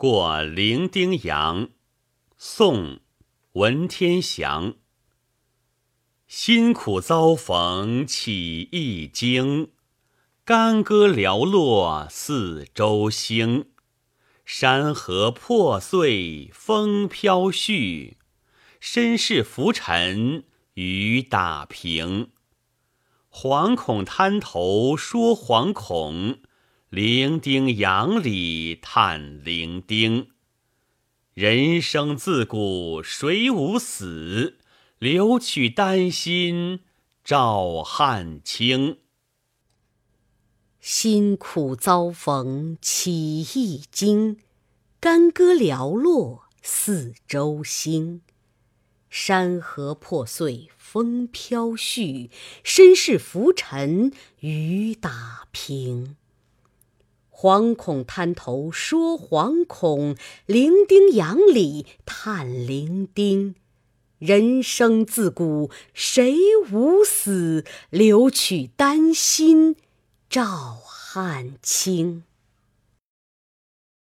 过零丁洋，宋·文天祥。辛苦遭逢起一经，干戈寥落四周星。山河破碎风飘絮，身世浮沉雨打萍。惶恐滩头说惶恐。零丁洋里叹零丁，人生自古谁无死？留取丹心照汗青。辛苦遭逢起一经，干戈寥落四周星。山河破碎风飘絮，身世浮沉雨打平。惶恐滩头说惶恐，零丁洋里叹零丁。人生自古谁无死？留取丹心照汗青。